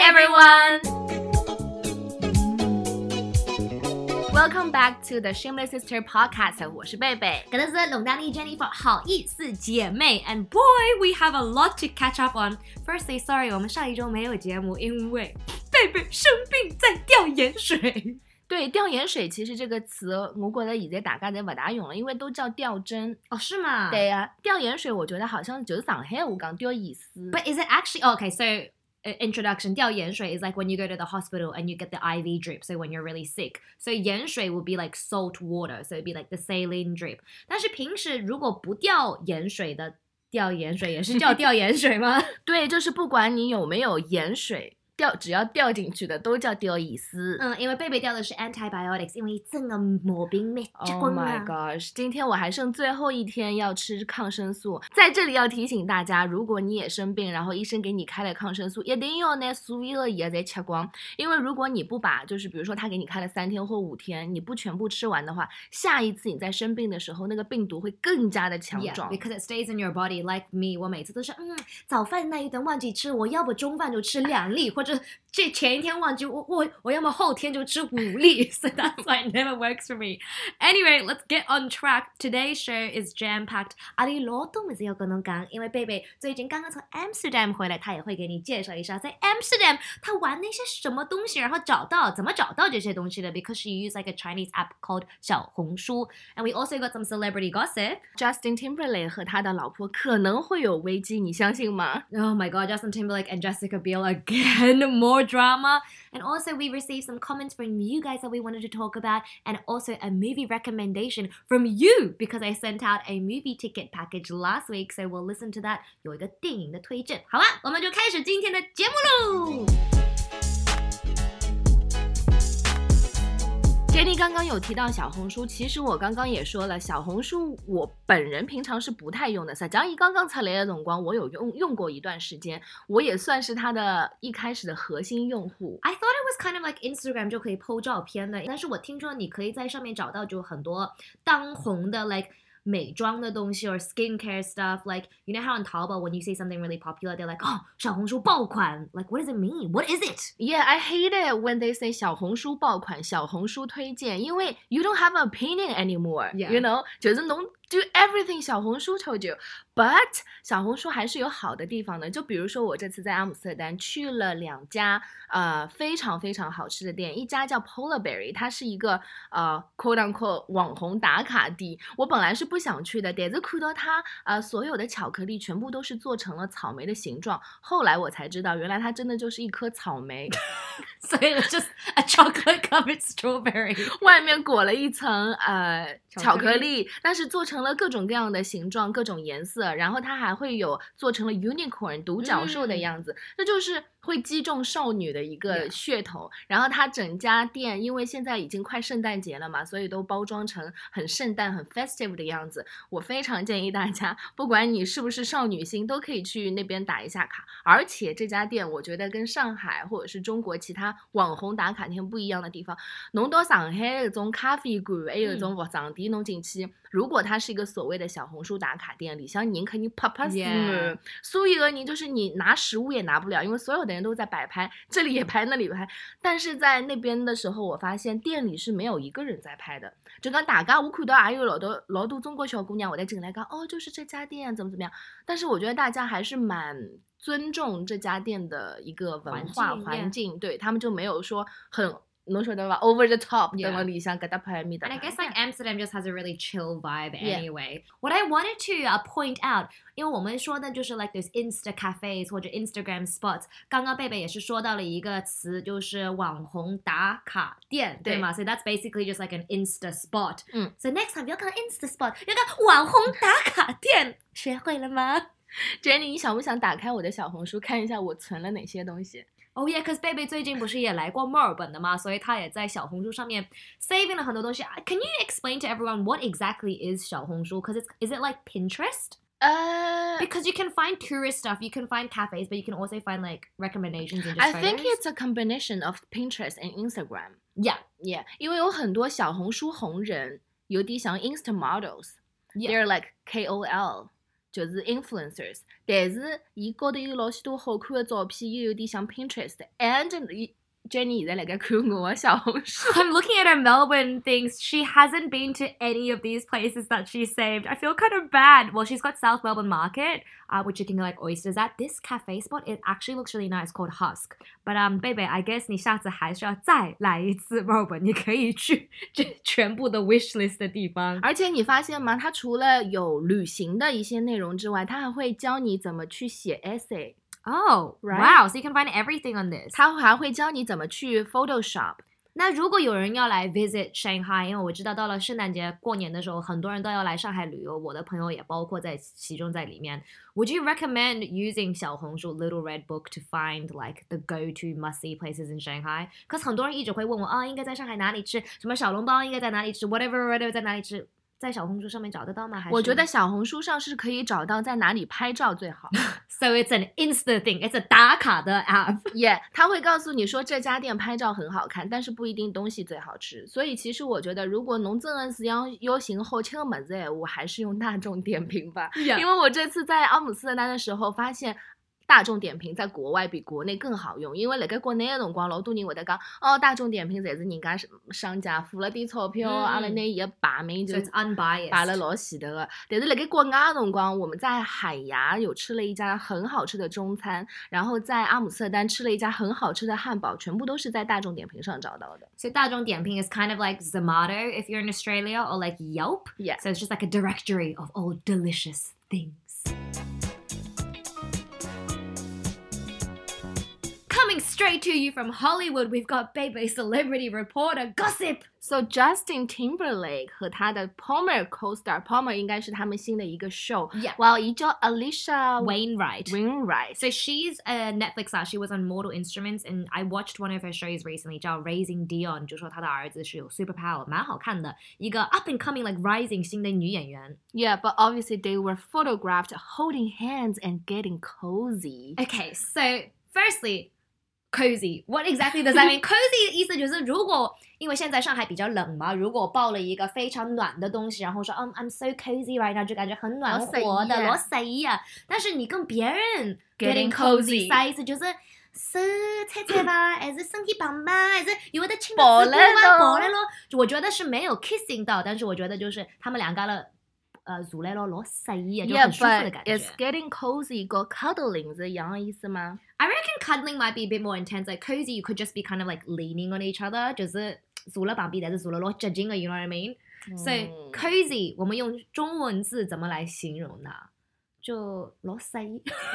everyone! Welcome back to the Shameless Sister podcast. 我是贝贝。格勒斯龙丹妮 Jennifer 好意思姐妹，and boy we have a lot to catch up on. Firstly, sorry，我们上一周没有节目，因为贝贝生病在吊盐水。对，吊盐水其实这个词，我觉得现在大家侪勿大用了，因为都叫吊针。哦，是吗？对呀、吊盐水我觉得好像就是上海话讲吊盐水。 But is it actually okay? So uh, introduction 吊盐水 is like when you go to the hospital and you get the IV drip. So when you're really sick, so 盐水 would be like salt water. So it'd be like the saline drip. 但是平时如果不吊盐水的吊盐水也是叫吊盐水吗？对，就是不管你有没有盐水， 掉只要掉进去的都叫吊盐水。嗯，因为贝贝掉的是 antibiotics，因为整个毛病没结 Oh my 啊。gosh！今天我还剩最后一天要吃抗生素，在这里要提醒大家，如果你也生病，然后医生给你开了抗生素，一定要拿所有的药再吃光，因为如果你不把，就是比如说他给你开了三天或五天，你不全部吃完的话，下一次你在生病的时候，那个病毒会更加的强 Yeah, 壮。because it stays in your body. Like me，我每次都是，嗯，早饭那一顿忘记吃，我要不中饭就吃两粒，或者就是这前一天忘记，我我我要么后天就吃五粒。So that's why it never works for me. Anyway, let's get on track. Today's show is jam packed. 阿里罗东也是有可能讲，因为贝贝最近刚刚从 Amsterdam 回来，他也会给你介绍一下在 Amsterdam 他玩那些什么东西，然后找到怎么找到这些东西的。Because she used like a Chinese app called 小红书，and we also got some celebrity gossip. Justin Timberlake 和他的老婆可能会有危机，你相信吗？ Oh my god, Justin Timberlake and Jessica Biel again, more drama. And also, we received some comments from you guys that we wanted to talk about, and also a movie recommendation from you because I sent out a movie ticket package last week. So we'll listen to that. 有一个电影的推荐。好了，我们就开始今天的节目喽。 Jenny 刚刚有提到小红书，其实我刚刚也说了，小红书我本人平常是不太用的。实际上，一刚刚才来的总光，我有用用过一段时间，我也算是它的一开始的核心用户。I thought it was kind of like Instagram 就可以 PO 照片的，但是我听说你可以在上面找到就很多当红的 like 美妆的东西 or skincare stuff. Like you know how on Taobao when you see something really popular, they're like, oh 小红书爆款. Like what does it mean? What is it? Yeah, I hate it when they say 小红书爆款、小红书推荐，因为 you don't have an opinion anymore. Yeah. You know，就是能 do everything 小红书 told you。But 小红书还是有好的地方的，就比如说我这次在阿姆斯特丹去了两家呃非常非常好吃的店，一家叫 Polar Berry，它是一个呃 quote unquote 网红打卡地。我本来是不想去的，但是看到它呃所有的巧克力全部都是做成了草莓的形状，后来我才知道，原来它真的就是一颗草莓。So it was just a chocolate covered strawberry. 外面裹了一层呃巧克力，但是做成了各种各样的形状、各种颜色，然后它还会有做成了 unicorn 独角兽的嗯。样子，这就是会击中少女的一个噱头。然后它整家店，因为现在已经快圣诞节了嘛，所以都包装成很圣诞、很 festive 的样子。我非常建议大家，不管你是不是少女心，都可以去那边打一下卡。而且这家店，我觉得跟上海或者是中国其他网红打卡店不一样的地方，侬到上海那种咖啡馆，还有那种服装店，侬进去，如果它是一个所谓的小红书打卡店，里向人肯定啪啪死所有的人就是你拿食物也拿不了，因为所有的人都在摆拍，这里也拍，那里也拍。但是在那边的时候，我发现店里是没有一个人在拍的，就讲大家我看到也有老多老多中国小姑娘我在进来看，哦，就是这家店怎么怎么样。但是我觉得大家还是蛮尊重这家店的一个文化环境环境，对他们就没有说很。侬晓得伐？Over the top，Yeah 等了里向搿搭拍咪搭 And I guess like Amsterdam just has a really chill vibe anyway. What I wanted to uh, point out，因为我们说的就是 like those Insta cafes 或者 Instagram spots。刚刚贝贝也是说到了一个词，就是网红打卡店，对吗？So that's basically just like an Insta spot。嗯，So next time 不要看 Insta spot，要看网红打卡店，学会了吗？Jenny，你想不想打开我的小红书看一下我存了哪些东西？Oh yeah, cause 贝贝最近不是也来过墨尔本的嘛，所以他也在小红书上面 saving 了很多东西。Can you explain to everyone what exactly is 小红书? Cause it's is it like Pinterest? 呃、 Because you can find tourist stuff, you can find cafes, but you can also find like recommendations and just I think photos. it's a combination of Pinterest and Instagram. yeah, Yeah，因为有很多小红书红人，有啲像 Insta models。 Yeah. They're like KOL。 就是 influencers，但是伊高头有老许多好看的照片，又有点像 Pinterest，and 伊 Jenny 现在辣盖看我的小红书。I'm looking at her Melbourne things. She hasn't been to any of these places that she saved. I feel kind of bad. Well, she's got South Melbourne Market, uh, which you can get like oysters at. This cafe spot, it actually looks really nice, called Husk. But um, baby, I guess 你下次还是要再来一次 Melbourne. 你可以去这全部的 wish list 的地方。而且你发现吗？它除了有旅行的一些内容之外，它还会教你怎么去写 essay，Oh, Right? wow! So you can find everything on this. 它还会教你怎么去 Photoshop。那如果有人要来 visit Shanghai，因为我知道到了圣诞节过年的时候，很多人都要来上海旅游，我的朋友也包括在其中在里面。Would you recommend using 小红书 Little Red Book to find like the go-to must-see places in Shanghai? Cause 很多人一直会问我啊，应该在上海哪里吃？什么小笼包应该在哪里吃？Whatever whatever 在哪里吃？ 在小红书上面找得到吗？还是我觉得小红书上是可以找到在哪里拍照最好。So it's an instant thing, It's a 打卡的 app. 耶、他会告诉你说这家店拍照很好看，但是不一定东西最好吃。所以其实我觉得，如果侬真的是要要寻好吃的么子，我还是用大众点评吧。因.为我这次在阿姆斯特丹的时候发现。大众点评在国外比国内更好用，因为辣盖国内的辰光，老多人会得讲，哦，大众点评侪是人家商家付了点钞票，嗯阿拉嗯拿伊个排名就 it's unbiased. 摆了老前头的。但是辣盖国外的辰光，我们在海牙有吃了一家很好吃的中餐，然后在阿姆斯特丹吃了一家很好吃的汉堡，全部都是在大众点评上找到的。所以大众点评 is kind of like Zomato if you're in Australia or like Yelp. Yeah. So it's just like a directory of all delicious things. straight to you from Hollywood, we've got Bebe celebrity reporter gossip. So Justin Timberlake 和他的 Palmer co-star Palmer 应该是他们新的一个 show， Yeah. 哇，一叫 Alicia Wainwright. Wainwright。 So she's a Netflix star. She was on Mortal Instruments, and I watched one of her shows recently, 叫 Raising Dion，就说她的儿子是有 superpower，蛮好看的，一个 up and coming like rising 新的女演员。 Yeah, but obviously they were photographed holding hands and getting cozy. Okay, so firstly, Cozy. What exactly does that mean? cozy 的意思就是，如果因为现在上海比较冷嘛，如果抱了一个非常暖的东西，然后说，嗯、i m so cozy right now，就感觉很暖和的，老老洗啊。但是你跟别人 Getting cozy，cozy 啥意思？就是手擦擦吧，还 是身体棒吧，还是有的亲抱的子吧，来咯抱来咯。我觉得是没有 kissing 到，但是我觉得就是他们两个了，呃，坐来了老洗啊，就很舒服的感觉。it's getting cozy 跟 cuddling 是一样的意思吗？I reckon cuddling might be a bit more intense. Like cozy, you could just be kind of like leaning on each other. 就是坐了旁边，但是坐了老接近的，you know what I mean? So 嗯 cozy，我们用中文字怎么来形容呢？就老洗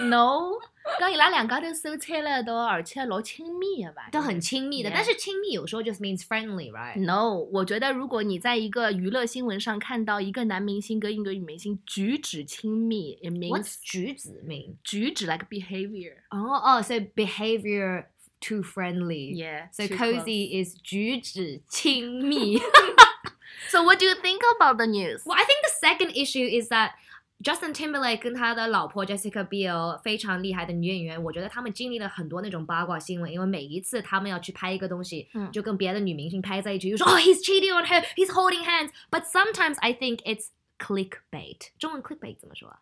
，No，讲伊拉两家头手牵了一道，而且老亲密的吧？都很亲密的。但是亲密有时候 just means friendly, right? No，我觉得如果你在一个娱乐新闻上看到一个男明星跟一个女明星举止亲密，it means 举止 mean? 举止 like behavior。哦哦，so behavior too friendly. Yeah. So too cozy is 举止亲密。So what do you think about the news? Well, I think the second issue is that Justin Timberlake 跟他的老婆 Jessica Biel 非常厉害的女演员，我觉得他们经历了很多那种八卦新闻，因为每一次他们要去拍一个东西，嗯就跟别的女明星拍在一起，就说哦、he's cheating on her, he's holding hands. But sometimes I think it's clickbait。中文 clickbait 怎么说啊？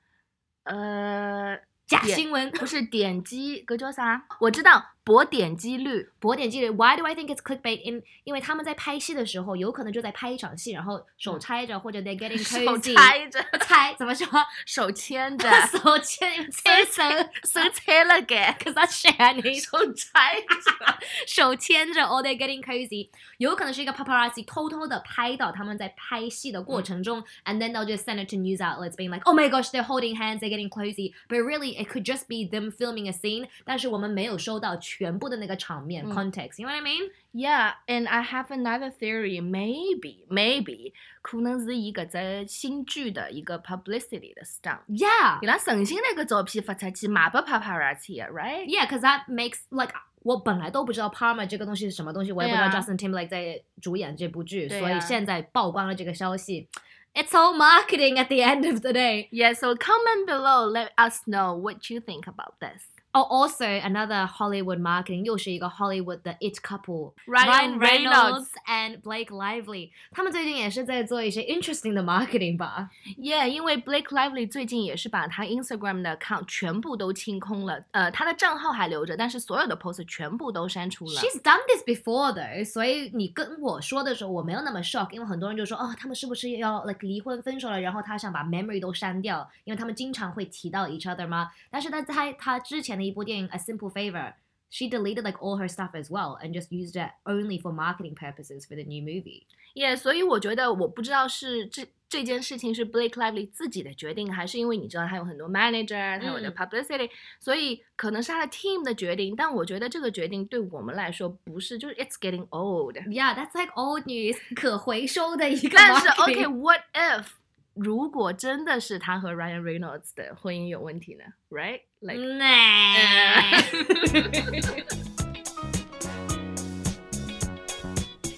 呃，假新闻。不是点击，个叫啥？我知道博点击率。博点击率，Why do I think it's clickbait？因因为他们在拍戏的时候，有可能就在拍一场戏，然后手拆着，或者 they're getting 手 cozy，拆着，拆怎么说？手牵着，手牵牵手手拆了给， ，cause that's Shani。手拆着。手牵着，or they're getting cozy，有可能是一个 paparazzi 偷偷的拍到他们在拍戏的过程中、a n d then they'll just send it to news outlets being like, oh my gosh, they're holding hands, they're getting cozy. But really, it could just be them filming a scene，但是我们没有收到 全部的那个场面、嗯 context。You know what I mean? Yeah, and I have another theory. Maybe, maybe 可能是伊搿只新剧的一个 publicity 的 stunt。 Yeah, 伊拉诚心拿个照片发出去卖拨 paparazzi 的，right？ yeah, because that makes like 我本来都不知道 Parma 这个东西是什么东西，我也不知道对啊 Justin Timberlake 在主演这部剧，对啊所以现在曝光了这个消息。It's all marketing at the end of the day. Yeah, so comment below, let us know what you think about this. Oh, also another Hollywood marketing 又是一个 Hollywood 的 it couple Ryan Reynolds and Blake Lively，他们最近也是在做一些 interesting 的 marketing 吧。 Yeah，因为 Blake Lively 最近也是把他 Instagram 的 account 全部都清空了，呃，他的账号还留着，但是所有的 post 全部都删除了。 She's done this before though，所以你跟我说的时候，我没有那么 shock，因为很多人就说哦，他们是不是要 like 离婚分手了，然后他想把 memory 都删掉，因为他们经常会提到 each other 嘛。但是他在他之前的 一部电影《A Simple Favor》，she deleted like all her stuff as well and just used it only for marketing purposes for the new movie。 Yeah，所以我觉得我不知道是这这件事情是 Blake Lively 自己的决定，还是因为你知道他有很多 manager，他有的嗯 publicity，、所以可能是他的 team 的决定。但我觉得这个决定对我们来说不是，就是 it's getting old。 Yeah, that's like old news，可回收的一个但是 marketing OK，what、if 如果真的是他和 Ryan Reynolds 的婚姻有问题呢？Right？Like、nah.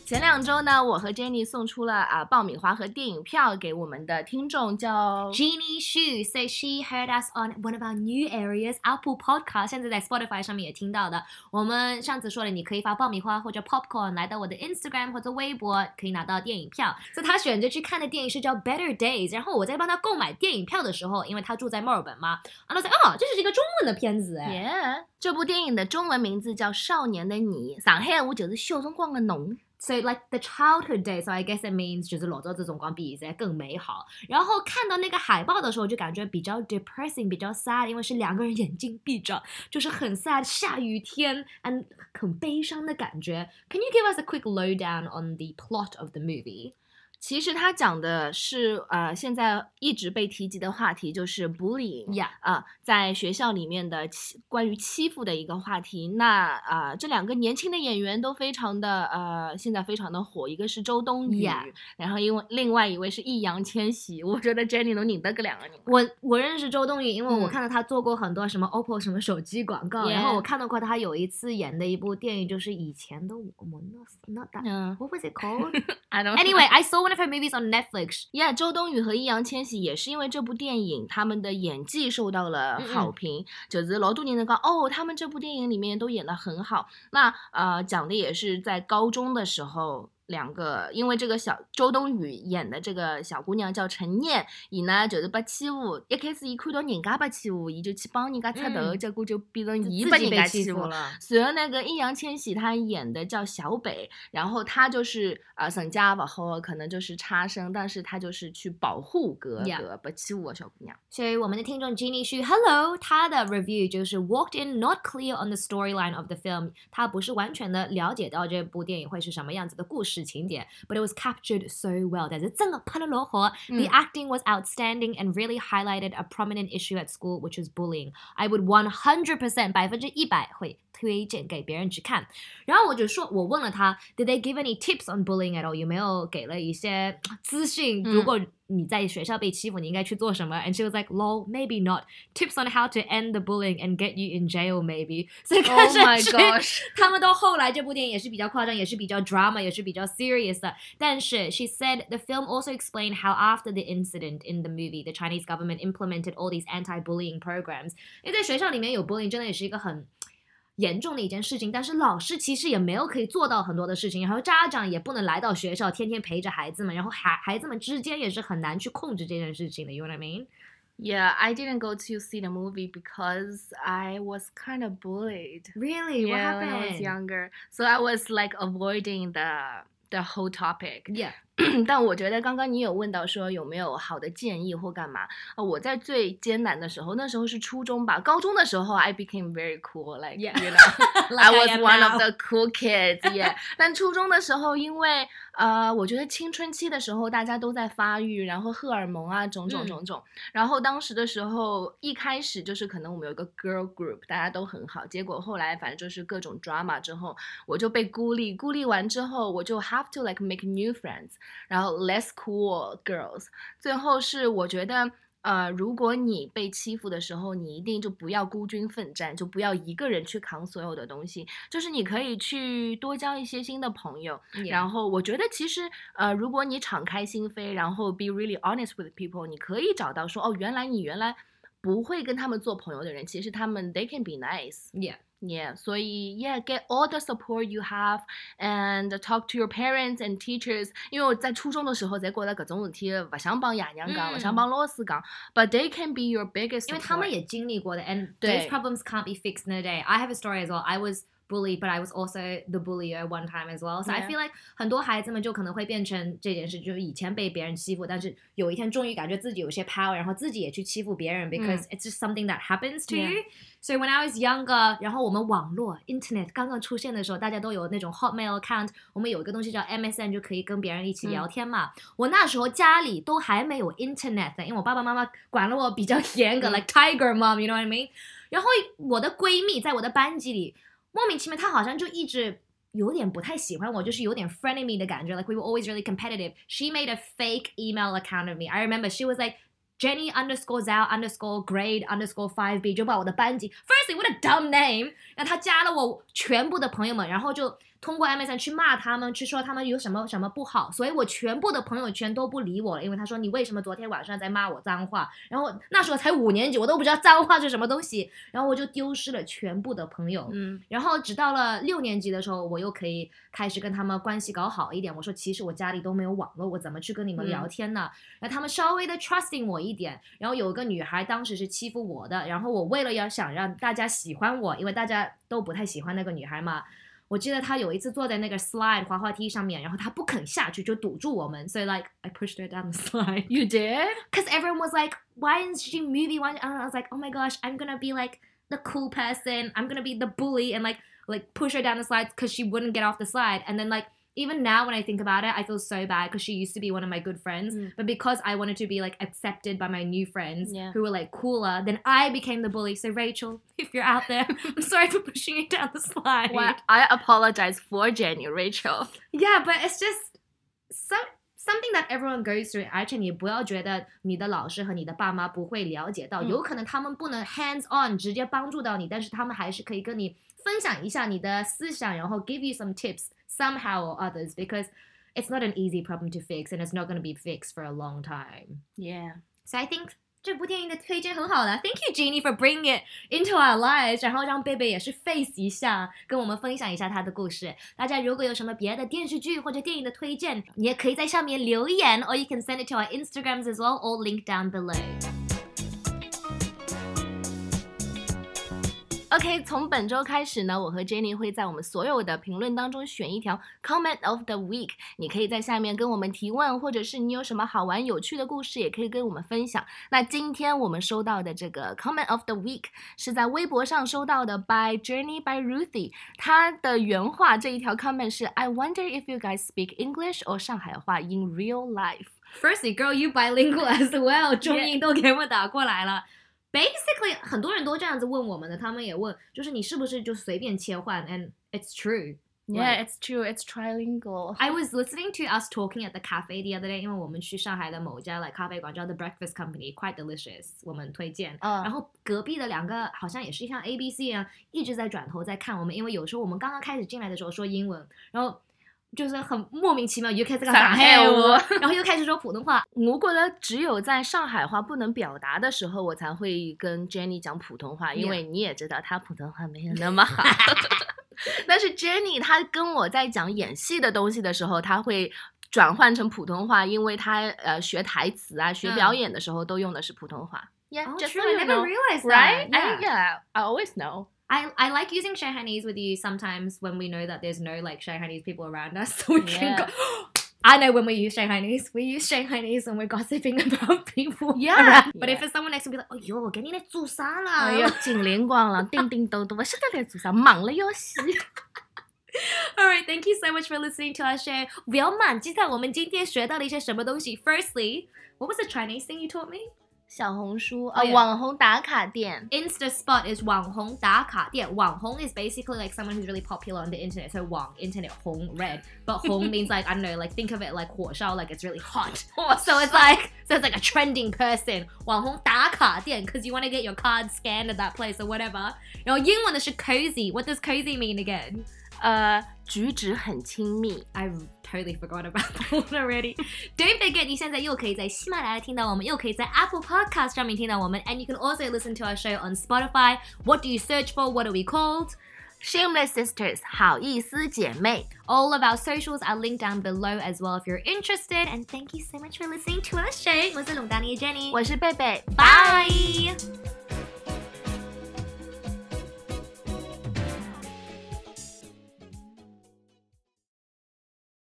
前两周呢，我和 Jenny 送出了啊、爆米花和电影票给我们的听众，叫 Jeannie Shu says she heard us on one of our new areas, Apple Podcast，现在在 Spotify 上面也听到的。我们上次说了，你可以发爆米花或者 popcorn 来到我的 Instagram 或者微博，可以拿到电影票。所以他选择去看的电影是叫 Better Days，然后我在帮他购买电影票的时候，因为他住在墨尔本嘛，然后他说哦，这是一个中文的片子哎。Yeah，这部电影的中文名字叫《少年的你》，上海话就是小辰光的侬。So like the childhood days, so I guess it means 就是老早这种光比现在更美好。然后看到那个海报的时候，就感觉比较 depressing，比较 sad，因为是两个人眼睛闭着，就是很 sad，下雨天，and 很悲伤的感觉。Can you give us a quick lowdown on the plot of the movie? 其实他讲的是呃，现在一直被提及的话题就是 bullying。Yeah. 啊、在学校里面的欺关于欺负的一个话题。那啊、这两个年轻的演员都非常的呃，现在非常的火，一个是周冬雨 Yeah 然后因为另外一位是易烊千玺。我觉得 Jenny 能拧得个两个拧。我我认识周冬雨，因为我嗯看到她做过很多什么 OPPO 什么手机广告然后我看到过她有一次演的一部电影，就是以前的我们 what was it called?，I don't anyway, I saw one of her movies on Netflix. Yeah，周冬雨和易烊千玺也是因为这部电影，他们的演技受到了嗯好评。就是老多人能讲，哦，他们这部电影里面都演得很好。那呃，讲的也是在高中的时候。两个，因为这个小周冬雨演的这个小姑娘叫陈念，伊呢就是被欺负。一开始伊看到人家被欺负，伊就去帮人家出头，嗯结果就变成伊自己被被人家欺负。了。随后那个易烊千玺他演的叫小北，然后他就是呃沈家不好，可能就是差生，但是他就是去保护哥哥，被欺负的小姑娘。所以我们的听众 Jenny Hello，他的 review 就是 walked in not clear on the storyline of the film，他不是完全的了解到这部电影会是什么样子的故事情节，but it was captured so well，但是真的拍得落好。The 嗯 acting was outstanding and really highlighted a prominent issue at school, which was bullying. I would one hundred percent 百分之一百会推荐给别人去看。然后我就说，我问了他，Did they give any tips on bullying at all？有没有给了一些资讯？嗯如果 你在学校被欺负，你应该去做什么？And she was like, "Lol, maybe not. Tips on how to end the bullying and get you in jail, maybe." 所以看 Oh 上 my 去 gosh！他们到后来这部电影也是比较夸张，也是比较 drama，也是比较 serious 的。但是 she said the film also explained how after the incident in the movie, the Chinese government implemented all these anti-bullying programs。因为在学校里面有 bullying 真的也是一个很。 严重的一件事情，但是老师其实也没有可以做到很多的事情，然后家长也不能来到学校天天陪着孩子们，然后孩孩子们之间也是很难去控制这件事情的，you know what I mean？ Yeah, I didn't go to see the movie because I was kind of bullied. Really? What Yeah, when I was happened? younger, so I was like avoiding the the whole topic. Yeah. 但我觉得刚刚你有问到说有没有好的建议或干嘛？呃，我在最艰难的时候，那时候是初中吧，高中的时候，I became very cool, like Yeah. you know, I was one of the cool kids, yeah. 但初中的时候，因为呃，我觉得青春期的时候大家都在发育，然后荷尔蒙啊，种种嗯种种。然后当时的时候，一开始就是可能我们有一个 girl group，大家都很好，结果后来反正就是各种 drama 之后，我就被孤立，孤立完之后，我就 have to like make new friends，然后 less cool girls。最后是我觉得。呃，如果你被欺负的时候，你一定就不要孤军奋战，就不要一个人去扛所有的东西，就是你可以去多交一些新的朋友。然后我觉得其实呃，如果你敞开心扉，然后 be really honest with people，你可以找到说哦，原来你原来不会跟他们做朋友的人，其实他们 they can be nice。Yeah. Yeah，所以 yeah get all the support you have and talk to your parents and teachers。因为我在初中的时候，在觉得搿种事体勿想帮爷娘讲，勿、嗯想帮老师讲，but they can be your biggest。因为他们也经历过的，and 对 those problems can't be fixed in a day. I have a story as well. I was bullied, but I was also the bullier one time as well. So I Yeah. feel like 很多孩子们就可能会变成这件事，就是以前被别人欺负，但是有一天终于感觉自己有些 power，然后自己也去欺负别人，because it's just something that happens to Yeah. you. So when I was younger，然后我们网络 internet 刚刚出现的时候，大家都有那种 Hotmail account，我们有一个东西叫 MSN，就可以跟别人一起聊天嘛。我那时候家里都还没有 internet 的，因为我爸爸妈妈管了我比较严格、嗯 l i k e tiger mom，you know what I mean？然后我的闺蜜在我的班级里 莫名其妙，她好像就一直。有点不太喜欢我，就是有点 frenemy 的感觉。Like we were always really competitive. She made a fake email account of me. I remember she was like Jenny underscore Zhao underscore grade underscore five B，就把我的班级，firstly what a dumb name，然后她加了我全部的朋友们，然后就 通过 MSN 去骂他们，去说他们有什么什么不好，所以我全部的朋友圈都不理我了，因为他说你为什么昨天晚上在骂我脏话？然后那时候才五年级，我都不知道脏话是什么东西，然后我就丢失了全部的朋友。嗯然后直到了六年级的时候，我又可以开始跟他们关系搞好一点。我说，其实我家里都没有网络，我怎么去跟你们聊天呢？然后他们稍微的 trusting 我一点。然后有一个女孩当时是欺负我的，然后我为了要想让大家喜欢我，因为大家都不太喜欢那个女孩嘛。我记得她有一次坐在那个 slide 滑滑梯上面，然后她不肯下去，就堵住我们，所以 like I pushed her down the slide. You did? Because everyone was like, why isn't she moving? Why? And I was like, oh my gosh, I'm gonna be like the cool person. I'm gonna be the bully and like like push her down the slide because she wouldn't get off the slide. And then like even now when I think about it, I feel so bad because she used to be one of my good friends. Mm. But because I wanted to be like accepted by my new friends Yeah. who were like cooler, then I became the bully. So Rachel, if you're out there, I'm sorry for pushing you down the slide. Well, I apologize for Jenny, Rachel. Yeah, but it's just something that everyone goes through. 而且你不要觉得你的老师和你的爸妈不会了解到，嗯有可能他们不能 hands on 直接帮助到你，但是他们还是可以跟你分享一下你的思想，然后 give you some tips somehow or others because it's not an easy problem to fix and it's not going to be fixed for a long time. Yeah. So I think 这部电影的推荐很好的，Thank you Jeannie for bringing it into our lives，然后让贝贝也是 face 一下，跟我们分享一下他的故事。大家如果有什么别的电视剧或者电影的推荐，你也可以在上面留言，or you can send it to our Instagrams as well，all link down below. OK，从本周开始呢，我和 Jenny 会在我们所有的评论当中选一条 Comment of the Week，你可以在下面跟我们提问，或者是你有什么好玩有趣的故事，也可以跟我们分享。那今天我们收到的这个 Comment of the Week 是在微博上收到的，by Journey by Ruthie，他的原话这一条 comment 是 I wonder if you guys speak English or 上海话 in real life。Firstly, girl, you bilingual as well，中英都给我打过来了。Basically，很多人都这样子问我们的，他们也问，就是你是不是就随便切换？And it's true. Yeah, it's true. It's trilingual. I was listening to us talking at the cafe the other day，因为我们去上海的某家 like 咖啡馆叫 The Breakfast Company，quite delicious，我们推荐。嗯然后隔壁的两个好像也是像 A B C 一样，一直在转头在看我们，因为有时候我们刚刚开始进来的时候说英文，然后就是很莫名其妙又开始讲上海话然后又开始说普通话。我觉得只有在上海话不能表达的时候，我才会跟 Jenny 讲普通话，因为你也知道她普通话没有那么好。但是 Jenny 她跟我在讲演戏的东西的时候，她会转换成普通话，因为她呃学台词啊、学表嗯演的时候都用的是普通话。Yeah, Oh, just so I you never know, realized right? yeah, I always know. I, I like using Shanghainese with you sometimes when we know that there's no like Shanghainese people around us, so we can Yeah. go. I know when we use Shanghainese. We use Shanghainese when we're gossiping about people. Yeah. around. But Yeah. if it's someone next to me, like, oh yo, 给你来做啥啦？哎呀，金灵光了，叮叮咚咚，我晓得来做啥，忙了要死。 All right, thank you so much for listening to our show. 不要忘记在我们今天学到了一些什么东西。Firstly, what was the Chinese thing you taught me? 小红书 Oh, 啊， yeah. 网红打卡店。 Insta Spot is 网红打卡店。网红 is basically like someone who's really popular on the internet. So 网 internet 红 red, but 红 means like I don't know, like think of it like 火烧, like it's really hot. So it's like so it's like a trending person. 网红打卡店 because you want to get your card scanned at that place or whatever. 然后英文的是 cozy. What does cozy mean again? 呃，举止很亲密。 I totally forgot about that one already. Don't forget，你现在又可以在喜马拉雅听到我们，又可以在 Apple Podcast 上面听到我们，and you can also listen to our show on Spotify. What do you search for? What are we called? Shameless Sisters，好意思姐妹。 All of our socials are linked down below as well if you're interested. And thank you so much for listening to our show. 我是龙丹妮 Jenny. 我是贝贝， Bye.